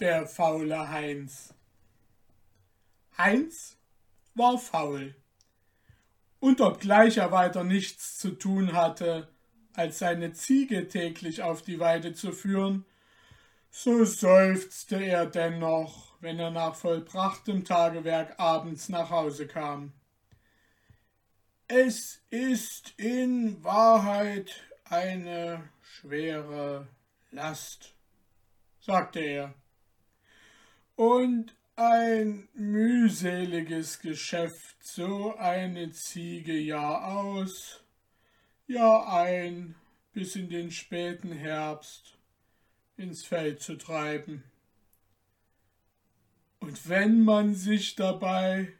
der faule Heinz. Heinz war faul. Und obgleich er weiter nichts zu tun hatte, als seine Ziege täglich auf die Weide zu führen, so seufzte er dennoch, wenn er nach vollbrachtem Tagewerk abends nach Hause kam. Es ist in Wahrheit eine schwere Last, sagte er, und ein mühseliges Geschäft, so eine Ziege Jahr aus, Jahr ein, bis in den späten Herbst ins Feld zu treiben. Und wenn man sich dabei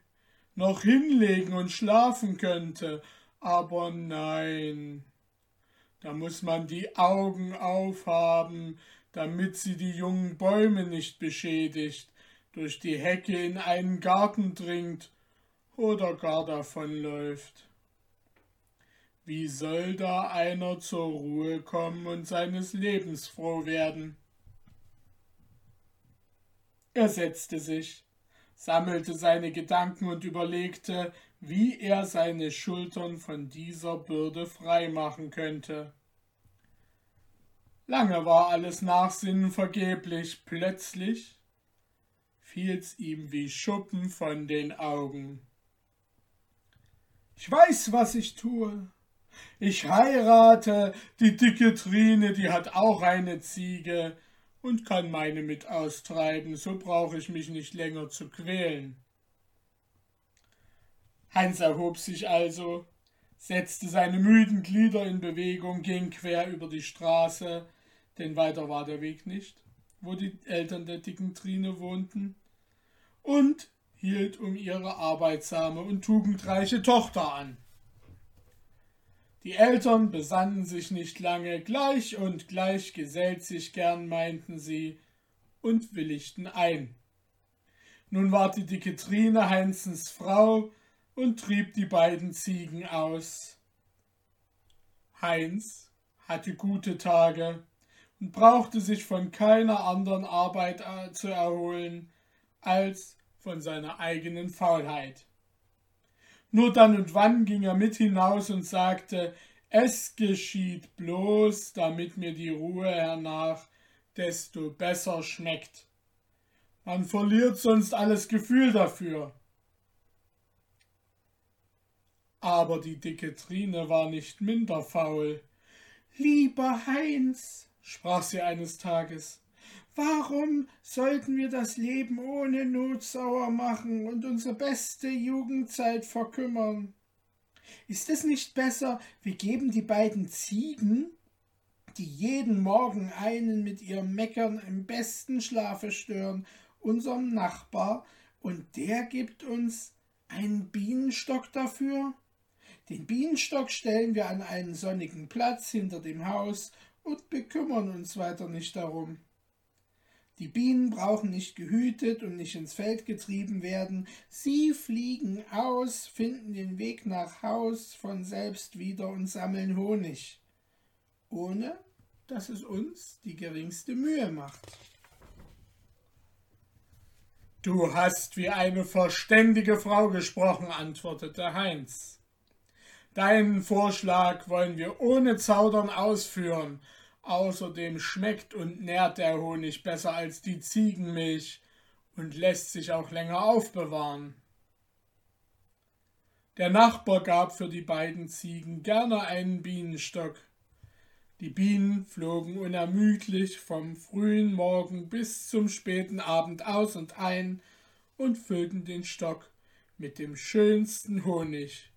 noch hinlegen und schlafen könnte, aber nein, da muss man die Augen aufhaben, damit sie die jungen Bäume nicht beschädigt, durch die Hecke in einen Garten dringt oder gar davonläuft. Wie soll da einer zur Ruhe kommen und seines Lebens froh werden? Er setzte sich, sammelte seine Gedanken und überlegte, wie er seine Schultern von dieser Bürde frei machen könnte. Lange war alles Nachsinnen vergeblich, plötzlich fiel's ihm wie Schuppen von den Augen. Ich weiß, was ich tue. Ich heirate die dicke Trine, die hat auch eine Ziege und kann meine mit austreiben, so brauche ich mich nicht länger zu quälen. Hans erhob sich also, setzte seine müden Glieder in Bewegung, ging quer über die Straße, denn weiter war der Weg nicht, wo die Eltern der dicken Trine wohnten, und hielt um ihre arbeitsame und tugendreiche Tochter an. Die Eltern besannen sich nicht lange, gleich und gleich gesellt sich gern, meinten sie, und willigten ein. Nun war die dicke Trine Heinzens Frau und trieb die beiden Ziegen aus. Heinz hatte gute Tage und brauchte sich von keiner anderen Arbeit äh, zu erholen, als von seiner eigenen Faulheit. Nur dann und wann ging er mit hinaus und sagte, es geschieht bloß, damit mir die Ruhe hernach desto besser schmeckt. Man verliert sonst alles Gefühl dafür. Aber die dicke Trine war nicht minder faul. Lieber Heinz, sprach sie eines Tages, Warum sollten wir das Leben ohne Not sauer machen und unsere beste Jugendzeit verkümmern? Ist es nicht besser, wir geben die beiden Ziegen, die jeden Morgen einen mit ihrem Meckern im besten Schlafe stören, unserem Nachbar, und der gibt uns einen Bienenstock dafür? Den Bienenstock stellen wir an einen sonnigen Platz hinter dem Haus und bekümmern uns weiter nicht darum. Die Bienen brauchen nicht gehütet und nicht ins Feld getrieben werden. Sie fliegen aus, finden den Weg nach Haus von selbst wieder und sammeln Honig, ohne dass es uns die geringste Mühe macht. Du hast wie eine verständige Frau gesprochen, antwortete Heinz. Deinen Vorschlag wollen wir ohne Zaudern ausführen Außerdem schmeckt und nährt der Honig besser als die Ziegenmilch und lässt sich auch länger aufbewahren. Der Nachbar gab für die beiden Ziegen gerne einen Bienenstock. Die Bienen flogen unermüdlich vom frühen Morgen bis zum späten Abend aus und ein und füllten den Stock mit dem schönsten Honig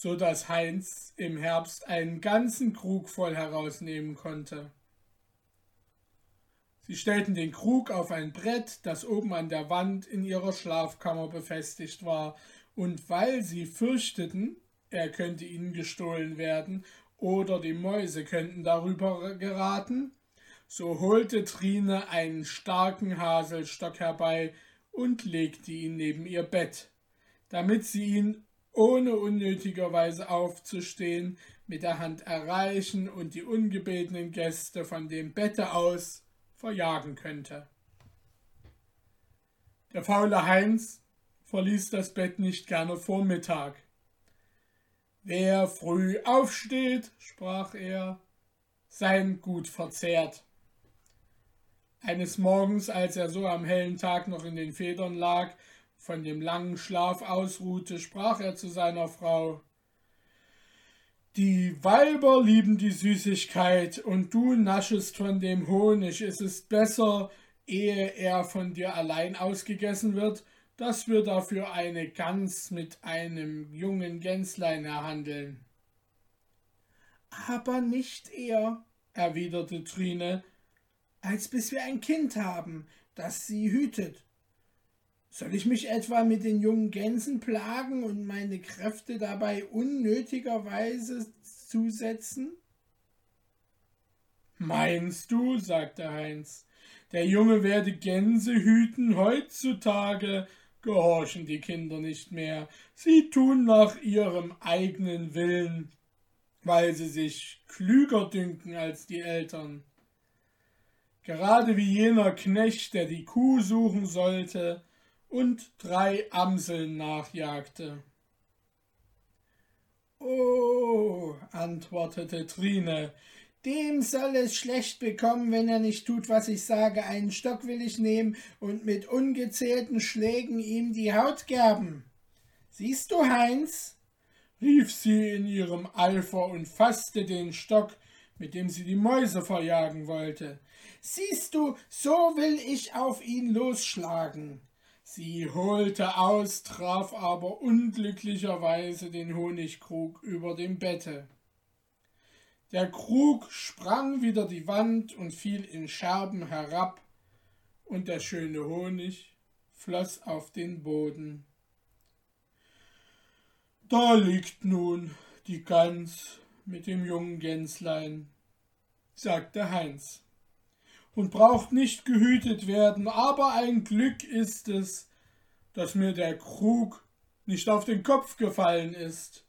so dass Heinz im Herbst einen ganzen Krug voll herausnehmen konnte. Sie stellten den Krug auf ein Brett, das oben an der Wand in ihrer Schlafkammer befestigt war, und weil sie fürchteten, er könnte ihnen gestohlen werden oder die Mäuse könnten darüber geraten, so holte Trine einen starken Haselstock herbei und legte ihn neben ihr Bett, damit sie ihn ohne unnötigerweise aufzustehen, mit der Hand erreichen und die ungebetenen Gäste von dem Bette aus verjagen könnte. Der faule Heinz verließ das Bett nicht gerne vor Mittag. Wer früh aufsteht, sprach er, sein Gut verzehrt. Eines Morgens, als er so am hellen Tag noch in den Federn lag, von dem langen Schlaf ausruhte, sprach er zu seiner Frau Die Weiber lieben die Süßigkeit, und du naschest von dem Honig. Es ist besser, ehe er von dir allein ausgegessen wird, dass wir dafür eine Gans mit einem jungen Gänslein erhandeln. Aber nicht eher, erwiderte Trine, als bis wir ein Kind haben, das sie hütet. Soll ich mich etwa mit den jungen Gänsen plagen und meine Kräfte dabei unnötigerweise zusetzen? Meinst du, sagte Heinz, der Junge werde Gänse hüten heutzutage, gehorchen die Kinder nicht mehr. Sie tun nach ihrem eigenen Willen, weil sie sich klüger dünken als die Eltern. Gerade wie jener Knecht, der die Kuh suchen sollte, und drei Amseln nachjagte. Oh, antwortete Trine, dem soll es schlecht bekommen, wenn er nicht tut, was ich sage. Einen Stock will ich nehmen und mit ungezählten Schlägen ihm die Haut gerben. Siehst du, Heinz? rief sie in ihrem Eifer und fasste den Stock, mit dem sie die Mäuse verjagen wollte. Siehst du, so will ich auf ihn losschlagen. Sie holte aus, traf aber unglücklicherweise den Honigkrug über dem Bette. Der Krug sprang wieder die Wand und fiel in Scherben herab, und der schöne Honig floß auf den Boden. Da liegt nun die Gans mit dem jungen Gänslein, sagte Heinz und braucht nicht gehütet werden, aber ein Glück ist es, dass mir der Krug nicht auf den Kopf gefallen ist.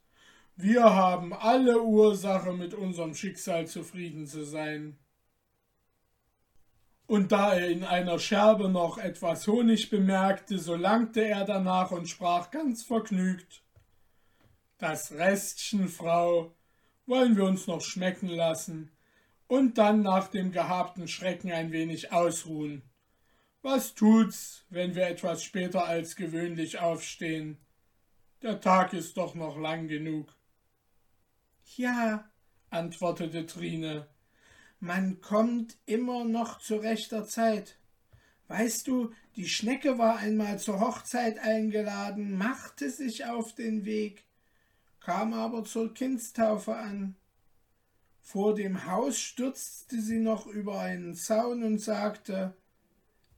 Wir haben alle Ursache, mit unserem Schicksal zufrieden zu sein. Und da er in einer Scherbe noch etwas Honig bemerkte, so langte er danach und sprach ganz vergnügt Das Restchen, Frau, wollen wir uns noch schmecken lassen, und dann nach dem gehabten Schrecken ein wenig ausruhen. Was tut's, wenn wir etwas später als gewöhnlich aufstehen? Der Tag ist doch noch lang genug. Ja, antwortete Trine, man kommt immer noch zu rechter Zeit. Weißt du, die Schnecke war einmal zur Hochzeit eingeladen, machte sich auf den Weg, kam aber zur Kindstaufe an. Vor dem Haus stürzte sie noch über einen Zaun und sagte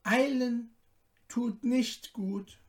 Eilen tut nicht gut.